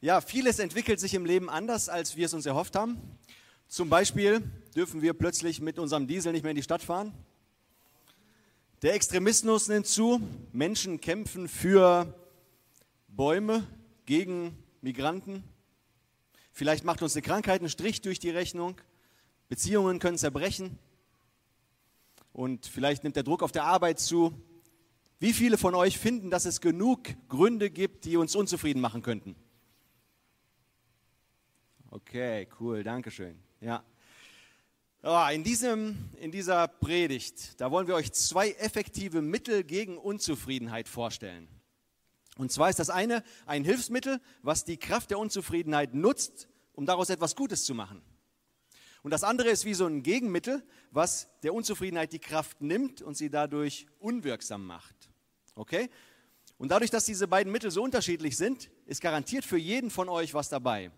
Ja, vieles entwickelt sich im Leben anders, als wir es uns erhofft haben. Zum Beispiel dürfen wir plötzlich mit unserem Diesel nicht mehr in die Stadt fahren. Der Extremismus nimmt zu. Menschen kämpfen für Bäume gegen Migranten. Vielleicht macht uns eine Krankheit einen Strich durch die Rechnung. Beziehungen können zerbrechen. Und vielleicht nimmt der Druck auf der Arbeit zu. Wie viele von euch finden, dass es genug Gründe gibt, die uns unzufrieden machen könnten? Okay, cool, danke schön. Ja. Oh, in, diesem, in dieser Predigt, da wollen wir euch zwei effektive Mittel gegen Unzufriedenheit vorstellen. Und zwar ist das eine ein Hilfsmittel, was die Kraft der Unzufriedenheit nutzt, um daraus etwas Gutes zu machen. Und das andere ist wie so ein Gegenmittel, was der Unzufriedenheit die Kraft nimmt und sie dadurch unwirksam macht. Okay? Und dadurch, dass diese beiden Mittel so unterschiedlich sind, ist garantiert für jeden von euch was dabei.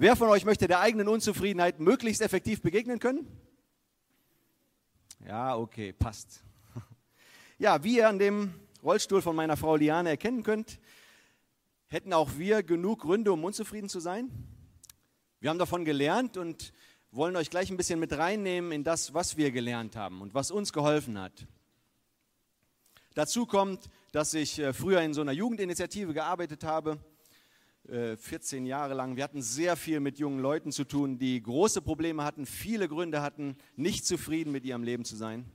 Wer von euch möchte der eigenen Unzufriedenheit möglichst effektiv begegnen können? Ja, okay, passt. Ja, wie ihr an dem Rollstuhl von meiner Frau Liane erkennen könnt, hätten auch wir genug Gründe, um unzufrieden zu sein. Wir haben davon gelernt und wollen euch gleich ein bisschen mit reinnehmen in das, was wir gelernt haben und was uns geholfen hat. Dazu kommt, dass ich äh, früher in so einer Jugendinitiative gearbeitet habe 14 äh, Jahre lang. Wir hatten sehr viel mit jungen Leuten zu tun, die große Probleme hatten, viele Gründe hatten, nicht zufrieden mit ihrem Leben zu sein.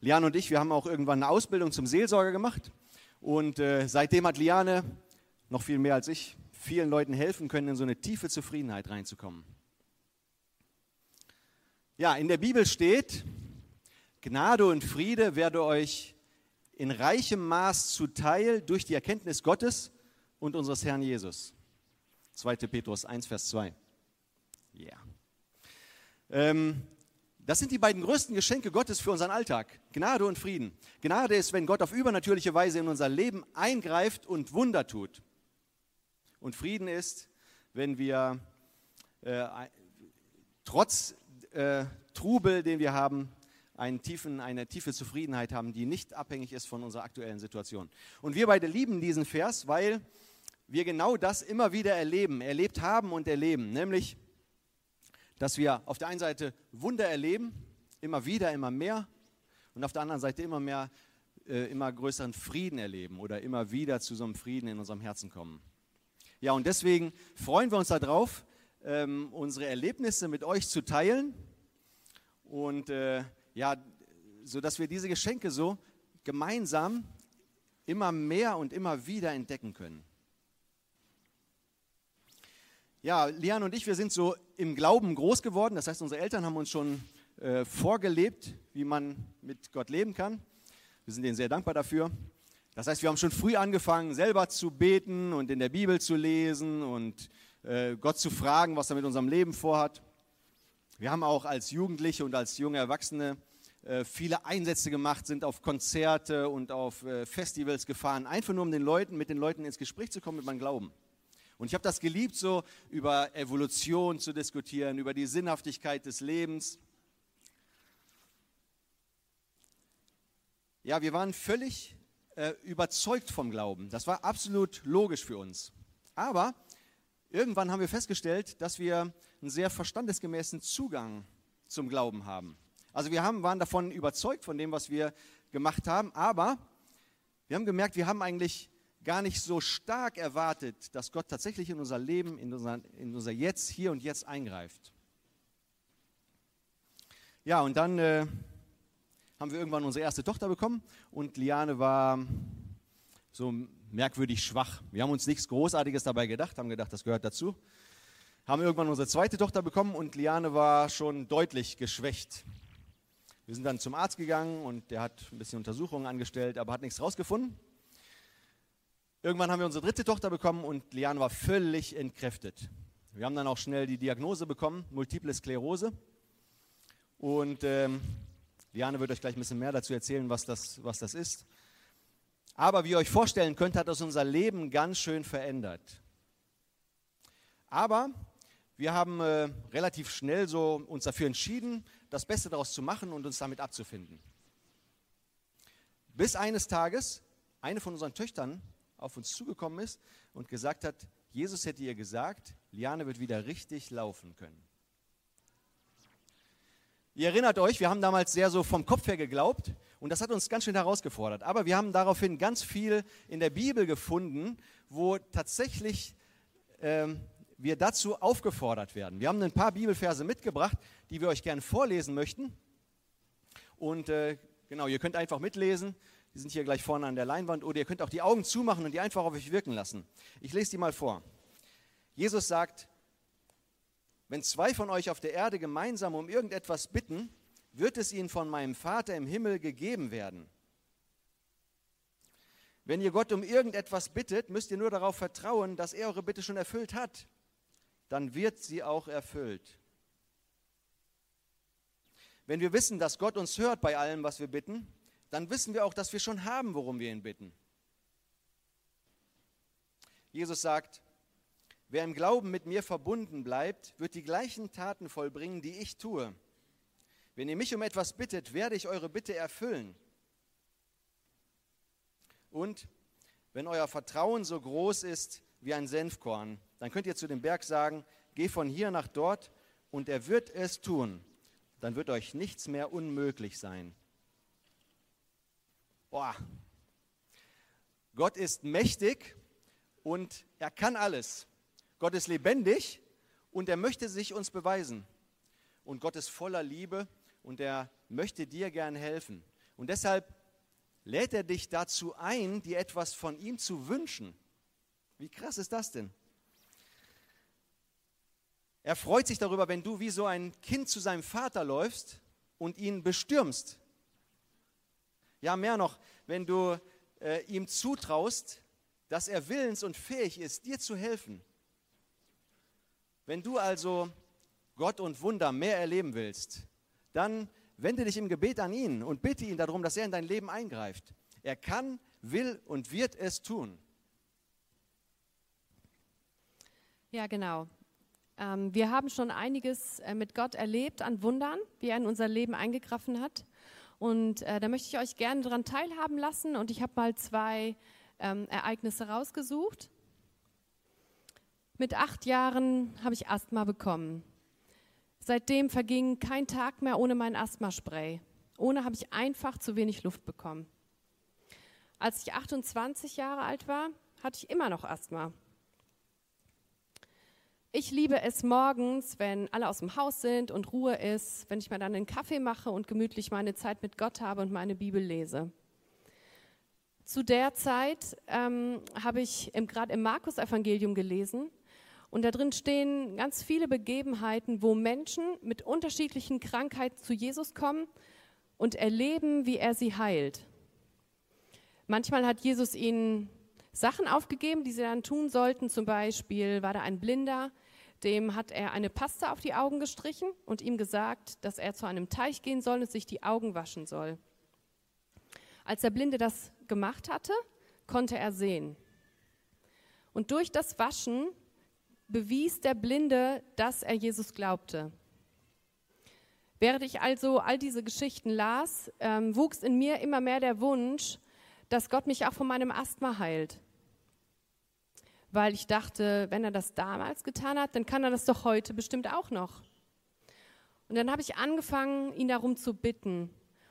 Liane und ich, wir haben auch irgendwann eine Ausbildung zum Seelsorger gemacht. Und äh, seitdem hat Liane, noch viel mehr als ich, vielen Leuten helfen können, in so eine tiefe Zufriedenheit reinzukommen. Ja, in der Bibel steht, Gnade und Friede werde euch in reichem Maß zuteil durch die Erkenntnis Gottes und unseres Herrn Jesus. 2. Petrus 1, Vers 2. Ja. Yeah. Ähm, das sind die beiden größten Geschenke Gottes für unseren Alltag. Gnade und Frieden. Gnade ist, wenn Gott auf übernatürliche Weise in unser Leben eingreift und Wunder tut. Und Frieden ist, wenn wir äh, trotz äh, Trubel, den wir haben, einen tiefen, eine tiefe Zufriedenheit haben, die nicht abhängig ist von unserer aktuellen Situation. Und wir beide lieben diesen Vers, weil wir genau das immer wieder erleben, erlebt haben und erleben, nämlich, dass wir auf der einen Seite Wunder erleben, immer wieder, immer mehr, und auf der anderen Seite immer mehr, äh, immer größeren Frieden erleben oder immer wieder zu so einem Frieden in unserem Herzen kommen. Ja, und deswegen freuen wir uns darauf, ähm, unsere Erlebnisse mit euch zu teilen und äh, ja, so dass wir diese Geschenke so gemeinsam immer mehr und immer wieder entdecken können. Ja, Lian und ich, wir sind so im Glauben groß geworden. Das heißt, unsere Eltern haben uns schon äh, vorgelebt, wie man mit Gott leben kann. Wir sind ihnen sehr dankbar dafür. Das heißt, wir haben schon früh angefangen, selber zu beten und in der Bibel zu lesen und äh, Gott zu fragen, was er mit unserem Leben vorhat. Wir haben auch als Jugendliche und als junge Erwachsene viele Einsätze gemacht, sind auf Konzerte und auf äh, Festivals gefahren, einfach nur um den Leuten, mit den Leuten ins Gespräch zu kommen mit meinem Glauben. Und ich habe das geliebt, so über Evolution zu diskutieren, über die Sinnhaftigkeit des Lebens. Ja, wir waren völlig äh, überzeugt vom Glauben. Das war absolut logisch für uns. Aber irgendwann haben wir festgestellt, dass wir einen sehr verstandesgemäßen Zugang zum Glauben haben. Also wir haben, waren davon überzeugt von dem, was wir gemacht haben, aber wir haben gemerkt, wir haben eigentlich gar nicht so stark erwartet, dass Gott tatsächlich in unser Leben, in unser, in unser Jetzt, hier und jetzt eingreift. Ja, und dann äh, haben wir irgendwann unsere erste Tochter bekommen und Liane war so merkwürdig schwach. Wir haben uns nichts Großartiges dabei gedacht, haben gedacht, das gehört dazu. Haben irgendwann unsere zweite Tochter bekommen und Liane war schon deutlich geschwächt. Wir sind dann zum Arzt gegangen und der hat ein bisschen Untersuchungen angestellt, aber hat nichts rausgefunden. Irgendwann haben wir unsere dritte Tochter bekommen und Liane war völlig entkräftet. Wir haben dann auch schnell die Diagnose bekommen, Multiple Sklerose. Und ähm, Liane wird euch gleich ein bisschen mehr dazu erzählen, was das, was das ist. Aber wie ihr euch vorstellen könnt, hat das unser Leben ganz schön verändert. Aber wir haben äh, relativ schnell so uns dafür entschieden, das Beste daraus zu machen und uns damit abzufinden. Bis eines Tages eine von unseren Töchtern auf uns zugekommen ist und gesagt hat, Jesus hätte ihr gesagt, Liane wird wieder richtig laufen können. Ihr erinnert euch, wir haben damals sehr so vom Kopf her geglaubt und das hat uns ganz schön herausgefordert. Aber wir haben daraufhin ganz viel in der Bibel gefunden, wo tatsächlich ähm, wir dazu aufgefordert werden. Wir haben ein paar Bibelverse mitgebracht, die wir euch gerne vorlesen möchten. Und äh, genau, ihr könnt einfach mitlesen. Die sind hier gleich vorne an der Leinwand. Oder ihr könnt auch die Augen zumachen und die einfach auf euch wirken lassen. Ich lese die mal vor. Jesus sagt, wenn zwei von euch auf der Erde gemeinsam um irgendetwas bitten, wird es ihnen von meinem Vater im Himmel gegeben werden. Wenn ihr Gott um irgendetwas bittet, müsst ihr nur darauf vertrauen, dass er eure Bitte schon erfüllt hat. Dann wird sie auch erfüllt. Wenn wir wissen, dass Gott uns hört bei allem, was wir bitten, dann wissen wir auch, dass wir schon haben, worum wir ihn bitten. Jesus sagt, wer im Glauben mit mir verbunden bleibt, wird die gleichen Taten vollbringen, die ich tue. Wenn ihr mich um etwas bittet, werde ich eure Bitte erfüllen. Und wenn euer Vertrauen so groß ist wie ein Senfkorn, dann könnt ihr zu dem Berg sagen, geh von hier nach dort und er wird es tun dann wird euch nichts mehr unmöglich sein. Boah. Gott ist mächtig und er kann alles. Gott ist lebendig und er möchte sich uns beweisen. Und Gott ist voller Liebe und er möchte dir gern helfen. Und deshalb lädt er dich dazu ein, dir etwas von ihm zu wünschen. Wie krass ist das denn? Er freut sich darüber, wenn du wie so ein Kind zu seinem Vater läufst und ihn bestürmst. Ja, mehr noch, wenn du äh, ihm zutraust, dass er willens und fähig ist, dir zu helfen. Wenn du also Gott und Wunder mehr erleben willst, dann wende dich im Gebet an ihn und bitte ihn darum, dass er in dein Leben eingreift. Er kann, will und wird es tun. Ja, genau. Ähm, wir haben schon einiges äh, mit Gott erlebt an Wundern, wie er in unser Leben eingegriffen hat. Und äh, da möchte ich euch gerne daran teilhaben lassen. Und ich habe mal zwei ähm, Ereignisse rausgesucht. Mit acht Jahren habe ich Asthma bekommen. Seitdem verging kein Tag mehr ohne mein Asthmaspray. Ohne habe ich einfach zu wenig Luft bekommen. Als ich 28 Jahre alt war, hatte ich immer noch Asthma. Ich liebe es morgens, wenn alle aus dem Haus sind und Ruhe ist, wenn ich mir dann einen Kaffee mache und gemütlich meine Zeit mit Gott habe und meine Bibel lese. Zu der Zeit ähm, habe ich gerade im Markus-Evangelium gelesen und da drin stehen ganz viele Begebenheiten, wo Menschen mit unterschiedlichen Krankheiten zu Jesus kommen und erleben, wie er sie heilt. Manchmal hat Jesus ihnen Sachen aufgegeben, die sie dann tun sollten. Zum Beispiel war da ein Blinder, dem hat er eine Paste auf die Augen gestrichen und ihm gesagt, dass er zu einem Teich gehen soll und sich die Augen waschen soll. Als der Blinde das gemacht hatte, konnte er sehen. Und durch das Waschen bewies der Blinde, dass er Jesus glaubte. Während ich also all diese Geschichten las, ähm, wuchs in mir immer mehr der Wunsch, dass Gott mich auch von meinem Asthma heilt weil ich dachte, wenn er das damals getan hat, dann kann er das doch heute bestimmt auch noch. Und dann habe ich angefangen, ihn darum zu bitten.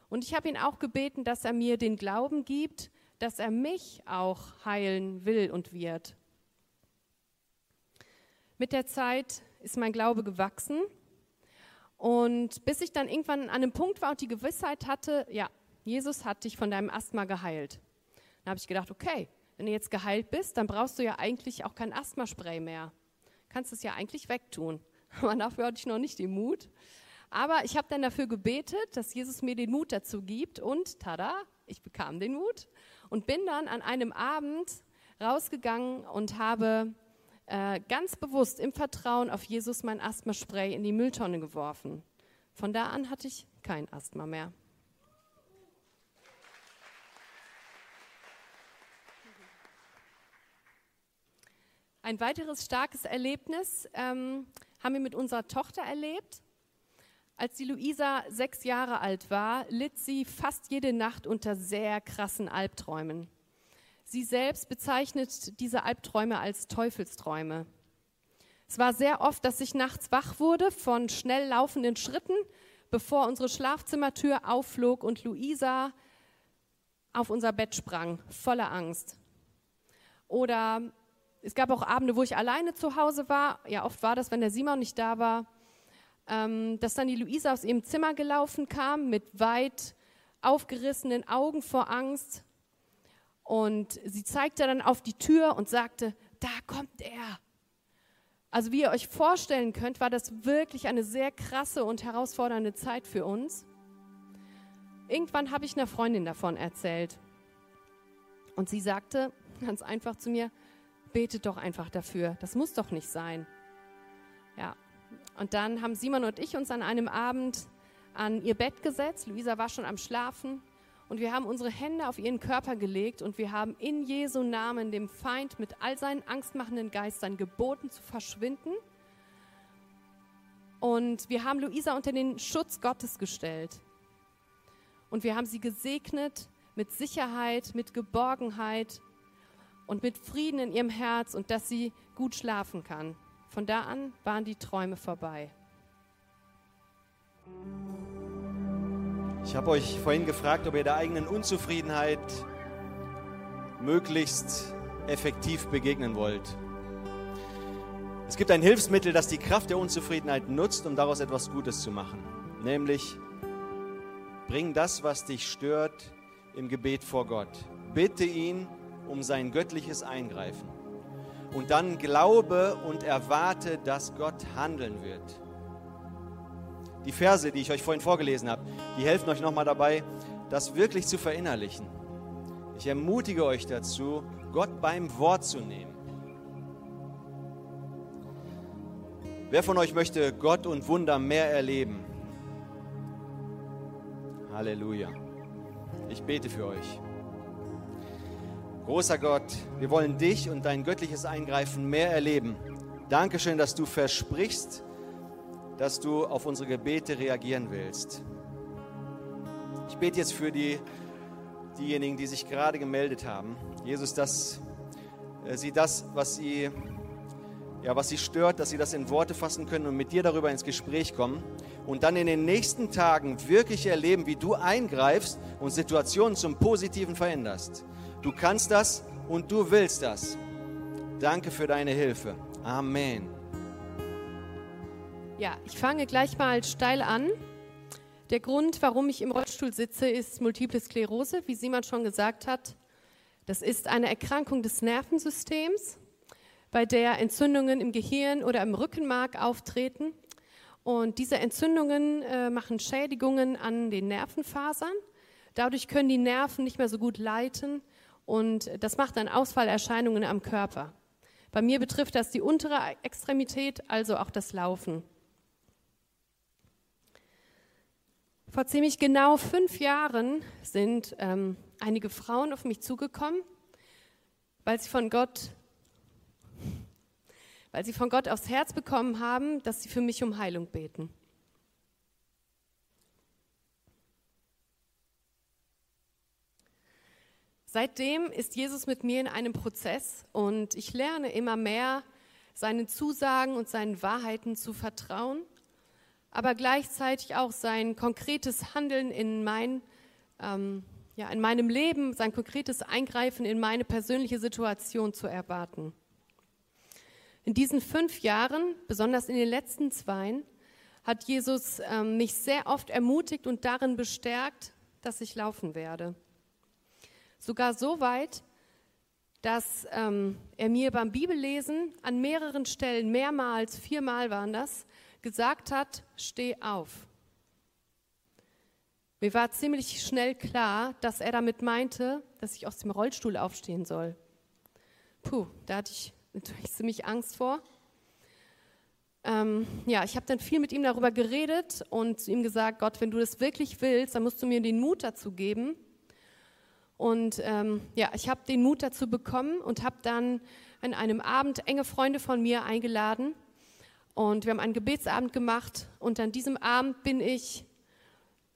Und ich habe ihn auch gebeten, dass er mir den Glauben gibt, dass er mich auch heilen will und wird. Mit der Zeit ist mein Glaube gewachsen. Und bis ich dann irgendwann an einem Punkt war und die Gewissheit hatte, ja, Jesus hat dich von deinem Asthma geheilt. Dann habe ich gedacht, okay, wenn du jetzt geheilt bist, dann brauchst du ja eigentlich auch kein Asthmaspray mehr. Kannst es ja eigentlich wegtun. Aber dafür hatte ich noch nicht den Mut. Aber ich habe dann dafür gebetet, dass Jesus mir den Mut dazu gibt und tada, ich bekam den Mut und bin dann an einem Abend rausgegangen und habe äh, ganz bewusst im Vertrauen auf Jesus mein Asthmaspray in die Mülltonne geworfen. Von da an hatte ich kein Asthma mehr. Ein weiteres starkes Erlebnis ähm, haben wir mit unserer Tochter erlebt. Als die Luisa sechs Jahre alt war, litt sie fast jede Nacht unter sehr krassen Albträumen. sie selbst bezeichnet diese Albträume als Teufelsträume. Es war sehr oft, dass ich nachts wach wurde von schnell laufenden Schritten, bevor unsere Schlafzimmertür aufflog und Luisa auf unser Bett sprang, voller Angst. Oder es gab auch Abende, wo ich alleine zu Hause war. Ja, oft war das, wenn der Simon nicht da war, ähm, dass dann die Luisa aus ihrem Zimmer gelaufen kam mit weit aufgerissenen Augen vor Angst. Und sie zeigte dann auf die Tür und sagte, da kommt er. Also wie ihr euch vorstellen könnt, war das wirklich eine sehr krasse und herausfordernde Zeit für uns. Irgendwann habe ich einer Freundin davon erzählt. Und sie sagte ganz einfach zu mir, betet doch einfach dafür. Das muss doch nicht sein. Ja. Und dann haben Simon und ich uns an einem Abend an ihr Bett gesetzt. Luisa war schon am Schlafen. Und wir haben unsere Hände auf ihren Körper gelegt und wir haben in Jesu Namen dem Feind mit all seinen angstmachenden Geistern geboten zu verschwinden. Und wir haben Luisa unter den Schutz Gottes gestellt. Und wir haben sie gesegnet mit Sicherheit, mit Geborgenheit und mit Frieden in ihrem Herz und dass sie gut schlafen kann. Von da an waren die Träume vorbei. Ich habe euch vorhin gefragt, ob ihr der eigenen Unzufriedenheit möglichst effektiv begegnen wollt. Es gibt ein Hilfsmittel, das die Kraft der Unzufriedenheit nutzt, um daraus etwas Gutes zu machen. Nämlich, bring das, was dich stört, im Gebet vor Gott. Bitte ihn um sein göttliches Eingreifen. Und dann glaube und erwarte, dass Gott handeln wird. Die Verse, die ich euch vorhin vorgelesen habe, die helfen euch nochmal dabei, das wirklich zu verinnerlichen. Ich ermutige euch dazu, Gott beim Wort zu nehmen. Wer von euch möchte Gott und Wunder mehr erleben? Halleluja. Ich bete für euch. Großer Gott, wir wollen dich und dein göttliches Eingreifen mehr erleben. Dankeschön, dass du versprichst, dass du auf unsere Gebete reagieren willst. Ich bete jetzt für die, diejenigen, die sich gerade gemeldet haben. Jesus, dass äh, sie das, was sie, ja, was sie stört, dass sie das in Worte fassen können und mit dir darüber ins Gespräch kommen und dann in den nächsten Tagen wirklich erleben, wie du eingreifst und Situationen zum Positiven veränderst. Du kannst das und du willst das. Danke für deine Hilfe. Amen. Ja, ich fange gleich mal steil an. Der Grund, warum ich im Rollstuhl sitze, ist Multiple Sklerose, wie Simon schon gesagt hat. Das ist eine Erkrankung des Nervensystems, bei der Entzündungen im Gehirn oder im Rückenmark auftreten. Und diese Entzündungen äh, machen Schädigungen an den Nervenfasern. Dadurch können die Nerven nicht mehr so gut leiten und das macht dann Ausfallerscheinungen am Körper. Bei mir betrifft das die untere Extremität, also auch das Laufen. Vor ziemlich genau fünf Jahren sind ähm, einige Frauen auf mich zugekommen, weil sie von Gott, weil sie von Gott aufs Herz bekommen haben, dass sie für mich um Heilung beten. Seitdem ist Jesus mit mir in einem Prozess und ich lerne immer mehr, seinen Zusagen und seinen Wahrheiten zu vertrauen, aber gleichzeitig auch sein konkretes Handeln in, mein, ähm, ja, in meinem Leben, sein konkretes Eingreifen in meine persönliche Situation zu erwarten. In diesen fünf Jahren, besonders in den letzten zwei, hat Jesus ähm, mich sehr oft ermutigt und darin bestärkt, dass ich laufen werde. Sogar so weit, dass ähm, er mir beim Bibellesen an mehreren Stellen, mehrmals, viermal waren das, gesagt hat, steh auf. Mir war ziemlich schnell klar, dass er damit meinte, dass ich aus dem Rollstuhl aufstehen soll. Puh, da hatte ich natürlich ziemlich Angst vor. Ähm, ja, ich habe dann viel mit ihm darüber geredet und zu ihm gesagt, Gott, wenn du das wirklich willst, dann musst du mir den Mut dazu geben, und ähm, ja, ich habe den Mut dazu bekommen und habe dann an einem Abend enge Freunde von mir eingeladen. Und wir haben einen Gebetsabend gemacht. Und an diesem Abend bin ich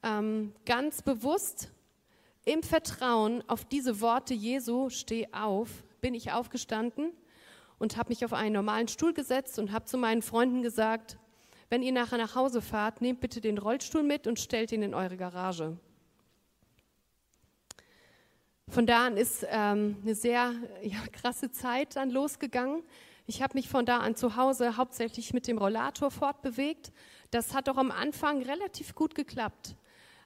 ähm, ganz bewusst im Vertrauen auf diese Worte Jesu, steh auf, bin ich aufgestanden und habe mich auf einen normalen Stuhl gesetzt und habe zu meinen Freunden gesagt, wenn ihr nachher nach Hause fahrt, nehmt bitte den Rollstuhl mit und stellt ihn in eure Garage. Von da an ist ähm, eine sehr ja, krasse Zeit dann losgegangen. Ich habe mich von da an zu Hause hauptsächlich mit dem Rollator fortbewegt. Das hat auch am Anfang relativ gut geklappt.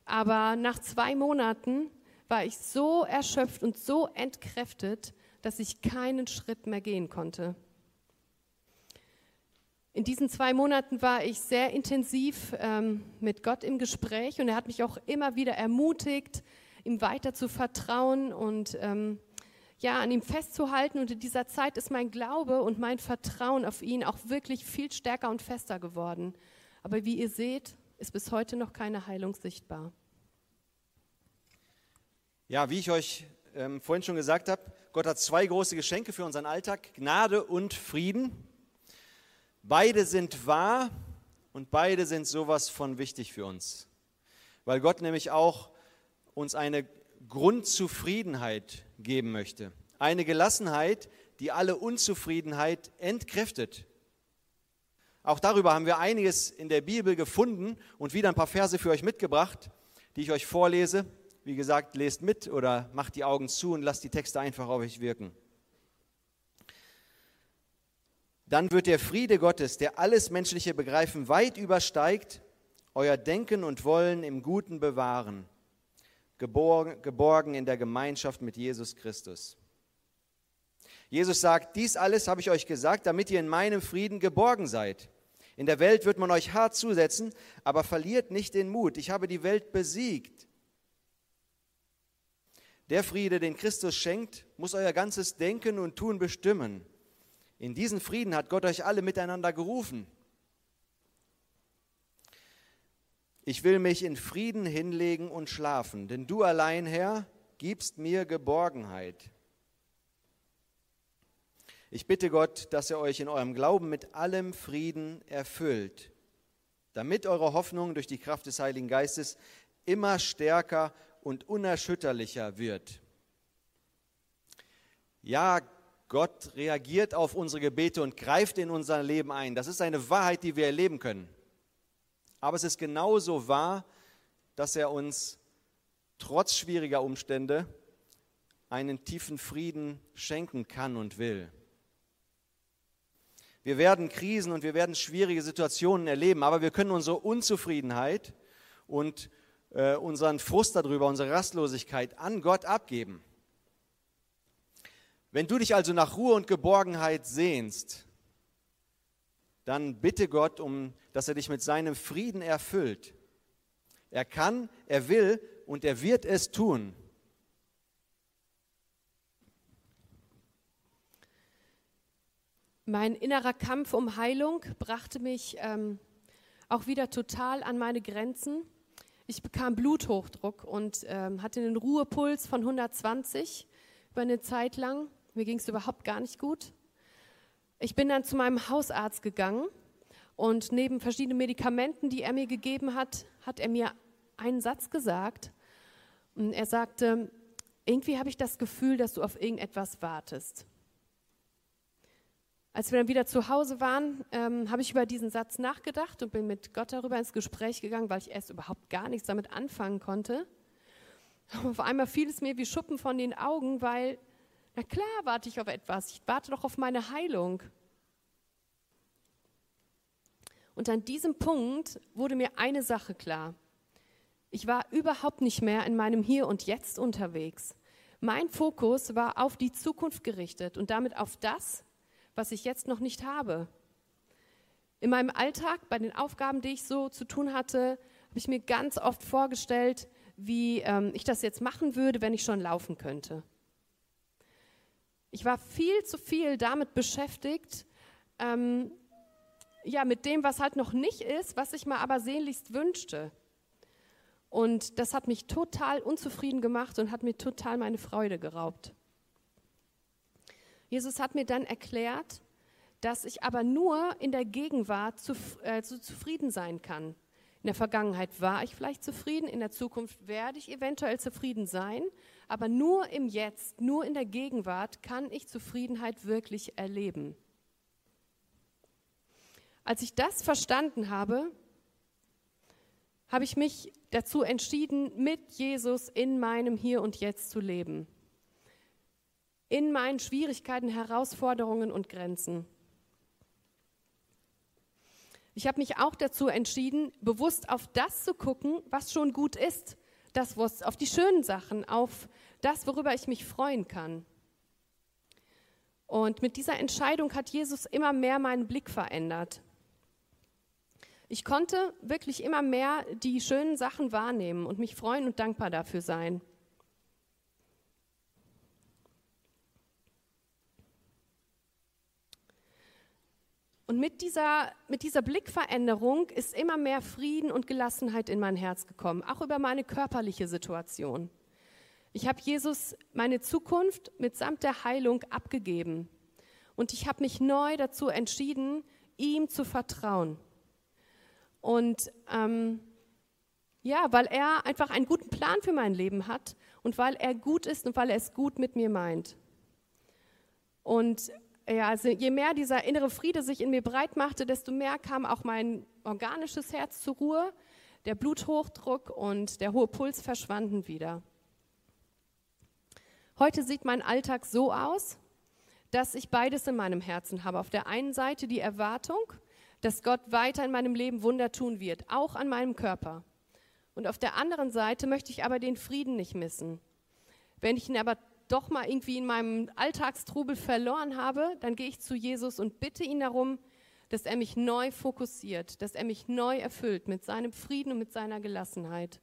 Aber nach zwei Monaten war ich so erschöpft und so entkräftet, dass ich keinen Schritt mehr gehen konnte. In diesen zwei Monaten war ich sehr intensiv ähm, mit Gott im Gespräch und er hat mich auch immer wieder ermutigt, ihm weiter zu vertrauen und ähm, ja, an ihm festzuhalten. Und in dieser Zeit ist mein Glaube und mein Vertrauen auf ihn auch wirklich viel stärker und fester geworden. Aber wie ihr seht, ist bis heute noch keine Heilung sichtbar. Ja, wie ich euch ähm, vorhin schon gesagt habe, Gott hat zwei große Geschenke für unseren Alltag, Gnade und Frieden. Beide sind wahr und beide sind sowas von wichtig für uns, weil Gott nämlich auch uns eine Grundzufriedenheit geben möchte. Eine Gelassenheit, die alle Unzufriedenheit entkräftet. Auch darüber haben wir einiges in der Bibel gefunden und wieder ein paar Verse für euch mitgebracht, die ich euch vorlese. Wie gesagt, lest mit oder macht die Augen zu und lasst die Texte einfach auf euch wirken. Dann wird der Friede Gottes, der alles menschliche Begreifen weit übersteigt, euer Denken und Wollen im Guten bewahren geborgen in der Gemeinschaft mit Jesus Christus. Jesus sagt, dies alles habe ich euch gesagt, damit ihr in meinem Frieden geborgen seid. In der Welt wird man euch hart zusetzen, aber verliert nicht den Mut. Ich habe die Welt besiegt. Der Friede, den Christus schenkt, muss euer ganzes Denken und Tun bestimmen. In diesen Frieden hat Gott euch alle miteinander gerufen. Ich will mich in Frieden hinlegen und schlafen, denn du allein, Herr, gibst mir Geborgenheit. Ich bitte Gott, dass er euch in eurem Glauben mit allem Frieden erfüllt, damit eure Hoffnung durch die Kraft des Heiligen Geistes immer stärker und unerschütterlicher wird. Ja, Gott reagiert auf unsere Gebete und greift in unser Leben ein. Das ist eine Wahrheit, die wir erleben können. Aber es ist genauso wahr, dass er uns trotz schwieriger Umstände einen tiefen Frieden schenken kann und will. Wir werden Krisen und wir werden schwierige Situationen erleben, aber wir können unsere Unzufriedenheit und äh, unseren Frust darüber, unsere Rastlosigkeit an Gott abgeben. Wenn du dich also nach Ruhe und Geborgenheit sehnst, dann bitte Gott um, dass er dich mit seinem Frieden erfüllt. Er kann, er will und er wird es tun. Mein innerer Kampf um Heilung brachte mich ähm, auch wieder total an meine Grenzen. Ich bekam Bluthochdruck und ähm, hatte einen Ruhepuls von 120 über eine Zeit lang. Mir ging es überhaupt gar nicht gut. Ich bin dann zu meinem Hausarzt gegangen und neben verschiedenen Medikamenten, die er mir gegeben hat, hat er mir einen Satz gesagt. Und er sagte, irgendwie habe ich das Gefühl, dass du auf irgendetwas wartest. Als wir dann wieder zu Hause waren, ähm, habe ich über diesen Satz nachgedacht und bin mit Gott darüber ins Gespräch gegangen, weil ich erst überhaupt gar nichts damit anfangen konnte. Und auf einmal fiel es mir wie Schuppen von den Augen, weil na klar warte ich auf etwas. Ich warte doch auf meine Heilung. Und an diesem Punkt wurde mir eine Sache klar. Ich war überhaupt nicht mehr in meinem Hier und Jetzt unterwegs. Mein Fokus war auf die Zukunft gerichtet und damit auf das, was ich jetzt noch nicht habe. In meinem Alltag, bei den Aufgaben, die ich so zu tun hatte, habe ich mir ganz oft vorgestellt, wie ähm, ich das jetzt machen würde, wenn ich schon laufen könnte. Ich war viel zu viel damit beschäftigt, ähm, ja, mit dem, was halt noch nicht ist, was ich mir aber sehnlichst wünschte. Und das hat mich total unzufrieden gemacht und hat mir total meine Freude geraubt. Jesus hat mir dann erklärt, dass ich aber nur in der Gegenwart zu, äh, zu zufrieden sein kann. In der Vergangenheit war ich vielleicht zufrieden, in der Zukunft werde ich eventuell zufrieden sein, aber nur im Jetzt, nur in der Gegenwart kann ich Zufriedenheit wirklich erleben. Als ich das verstanden habe, habe ich mich dazu entschieden, mit Jesus in meinem Hier und Jetzt zu leben. In meinen Schwierigkeiten, Herausforderungen und Grenzen. Ich habe mich auch dazu entschieden, bewusst auf das zu gucken, was schon gut ist. Das, was, auf die schönen Sachen, auf das, worüber ich mich freuen kann. Und mit dieser Entscheidung hat Jesus immer mehr meinen Blick verändert. Ich konnte wirklich immer mehr die schönen Sachen wahrnehmen und mich freuen und dankbar dafür sein. Und mit dieser, mit dieser Blickveränderung ist immer mehr Frieden und Gelassenheit in mein Herz gekommen, auch über meine körperliche Situation. Ich habe Jesus meine Zukunft mitsamt der Heilung abgegeben. Und ich habe mich neu dazu entschieden, ihm zu vertrauen. Und ähm, ja, weil er einfach einen guten Plan für mein Leben hat und weil er gut ist und weil er es gut mit mir meint. Und ja, also je mehr dieser innere Friede sich in mir breit machte, desto mehr kam auch mein organisches Herz zur Ruhe. Der Bluthochdruck und der hohe Puls verschwanden wieder. Heute sieht mein Alltag so aus, dass ich beides in meinem Herzen habe. Auf der einen Seite die Erwartung, dass Gott weiter in meinem Leben Wunder tun wird, auch an meinem Körper. Und auf der anderen Seite möchte ich aber den Frieden nicht missen. Wenn ich ihn aber doch mal irgendwie in meinem Alltagstrubel verloren habe, dann gehe ich zu Jesus und bitte ihn darum, dass er mich neu fokussiert, dass er mich neu erfüllt mit seinem Frieden und mit seiner Gelassenheit.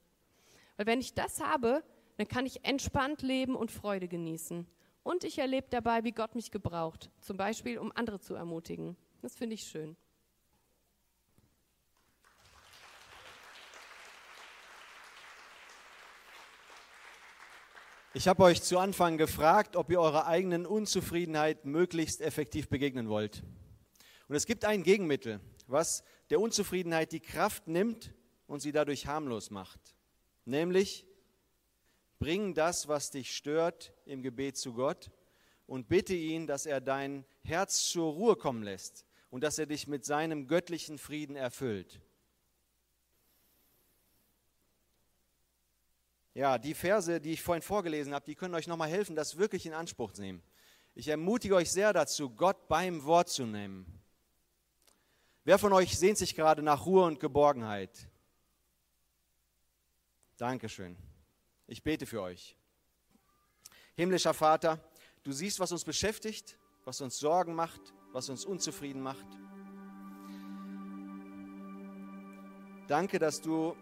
Weil wenn ich das habe, dann kann ich entspannt leben und Freude genießen. Und ich erlebe dabei, wie Gott mich gebraucht, zum Beispiel um andere zu ermutigen. Das finde ich schön. Ich habe euch zu Anfang gefragt, ob ihr eurer eigenen Unzufriedenheit möglichst effektiv begegnen wollt. Und es gibt ein Gegenmittel, was der Unzufriedenheit die Kraft nimmt und sie dadurch harmlos macht. Nämlich, bring das, was dich stört, im Gebet zu Gott und bitte ihn, dass er dein Herz zur Ruhe kommen lässt und dass er dich mit seinem göttlichen Frieden erfüllt. Ja, die Verse, die ich vorhin vorgelesen habe, die können euch nochmal helfen, das wirklich in Anspruch zu nehmen. Ich ermutige euch sehr dazu, Gott beim Wort zu nehmen. Wer von euch sehnt sich gerade nach Ruhe und Geborgenheit? Dankeschön. Ich bete für euch. Himmlischer Vater, du siehst, was uns beschäftigt, was uns Sorgen macht, was uns unzufrieden macht. Danke, dass du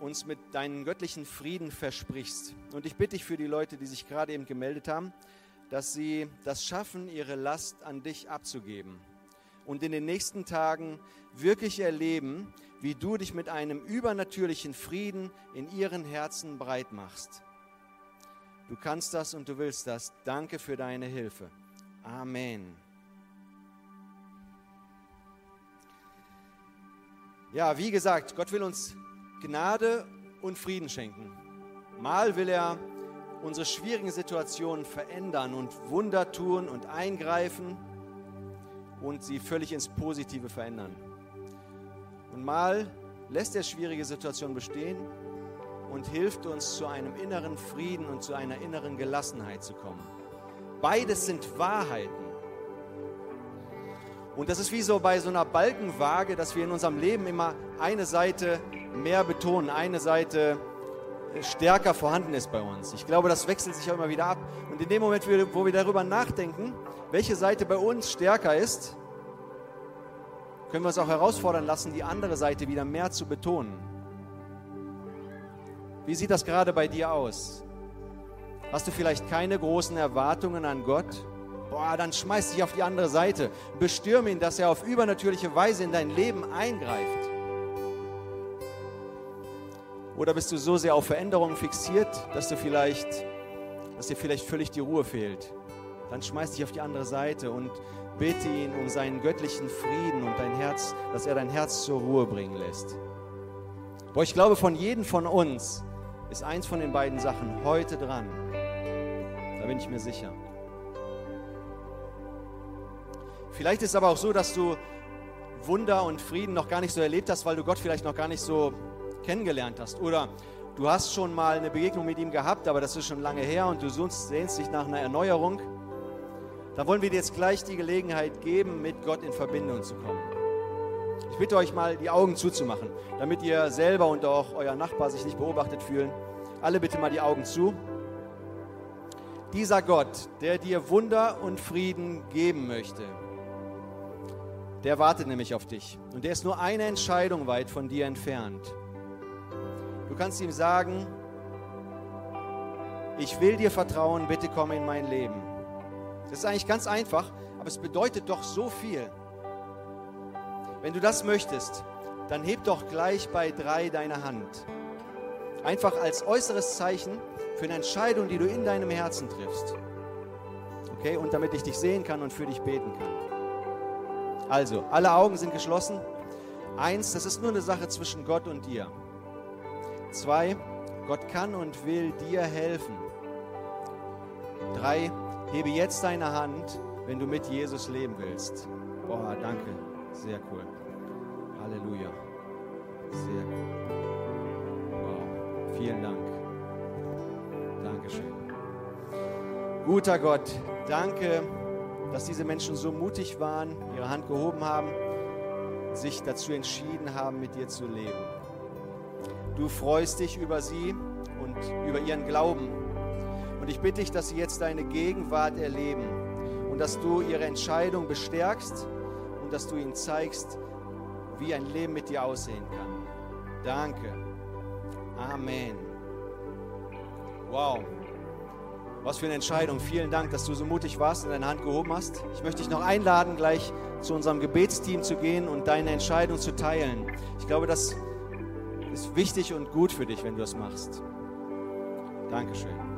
uns mit deinem göttlichen Frieden versprichst. Und ich bitte dich für die Leute, die sich gerade eben gemeldet haben, dass sie das schaffen, ihre Last an dich abzugeben. Und in den nächsten Tagen wirklich erleben, wie du dich mit einem übernatürlichen Frieden in ihren Herzen breit machst. Du kannst das und du willst das. Danke für deine Hilfe. Amen. Ja, wie gesagt, Gott will uns Gnade und Frieden schenken. Mal will er unsere schwierigen Situationen verändern und Wunder tun und eingreifen und sie völlig ins Positive verändern. Und mal lässt er schwierige Situationen bestehen und hilft uns zu einem inneren Frieden und zu einer inneren Gelassenheit zu kommen. Beides sind Wahrheiten. Und das ist wie so bei so einer Balkenwaage, dass wir in unserem Leben immer eine Seite mehr betonen, eine Seite stärker vorhanden ist bei uns. Ich glaube, das wechselt sich auch immer wieder ab. Und in dem Moment, wo wir darüber nachdenken, welche Seite bei uns stärker ist, können wir uns auch herausfordern lassen, die andere Seite wieder mehr zu betonen. Wie sieht das gerade bei dir aus? Hast du vielleicht keine großen Erwartungen an Gott? Boah, dann schmeiß dich auf die andere Seite. Bestürme ihn, dass er auf übernatürliche Weise in dein Leben eingreift. Oder bist du so sehr auf Veränderungen fixiert, dass du vielleicht, dass dir vielleicht völlig die Ruhe fehlt? Dann schmeiß dich auf die andere Seite und bitte ihn um seinen göttlichen Frieden und dein Herz, dass er dein Herz zur Ruhe bringen lässt. Boah, ich glaube, von jedem von uns ist eins von den beiden Sachen heute dran. Da bin ich mir sicher. Vielleicht ist es aber auch so, dass du Wunder und Frieden noch gar nicht so erlebt hast, weil du Gott vielleicht noch gar nicht so kennengelernt hast. Oder du hast schon mal eine Begegnung mit ihm gehabt, aber das ist schon lange her und du sehnst dich nach einer Erneuerung. Da wollen wir dir jetzt gleich die Gelegenheit geben, mit Gott in Verbindung zu kommen. Ich bitte euch mal, die Augen zuzumachen, damit ihr selber und auch euer Nachbar sich nicht beobachtet fühlen. Alle bitte mal die Augen zu. Dieser Gott, der dir Wunder und Frieden geben möchte, der wartet nämlich auf dich. Und der ist nur eine Entscheidung weit von dir entfernt. Du kannst ihm sagen, ich will dir vertrauen, bitte komm in mein Leben. Das ist eigentlich ganz einfach, aber es bedeutet doch so viel. Wenn du das möchtest, dann heb doch gleich bei drei deine Hand. Einfach als äußeres Zeichen für eine Entscheidung, die du in deinem Herzen triffst. Okay, und damit ich dich sehen kann und für dich beten kann. Also, alle Augen sind geschlossen. Eins, das ist nur eine Sache zwischen Gott und dir. Zwei, Gott kann und will dir helfen. Drei, hebe jetzt deine Hand, wenn du mit Jesus leben willst. Boah, danke. Sehr cool. Halleluja. Sehr cool. Wow. Vielen Dank. Dankeschön. Guter Gott, danke, dass diese Menschen so mutig waren, ihre Hand gehoben haben, sich dazu entschieden haben, mit dir zu leben. Du freust dich über sie und über ihren Glauben. Und ich bitte dich, dass sie jetzt deine Gegenwart erleben und dass du ihre Entscheidung bestärkst und dass du ihnen zeigst, wie ein Leben mit dir aussehen kann. Danke. Amen. Wow. Was für eine Entscheidung. Vielen Dank, dass du so mutig warst und deine Hand gehoben hast. Ich möchte dich noch einladen, gleich zu unserem Gebetsteam zu gehen und deine Entscheidung zu teilen. Ich glaube, das ist wichtig und gut für dich, wenn du das machst. Dankeschön.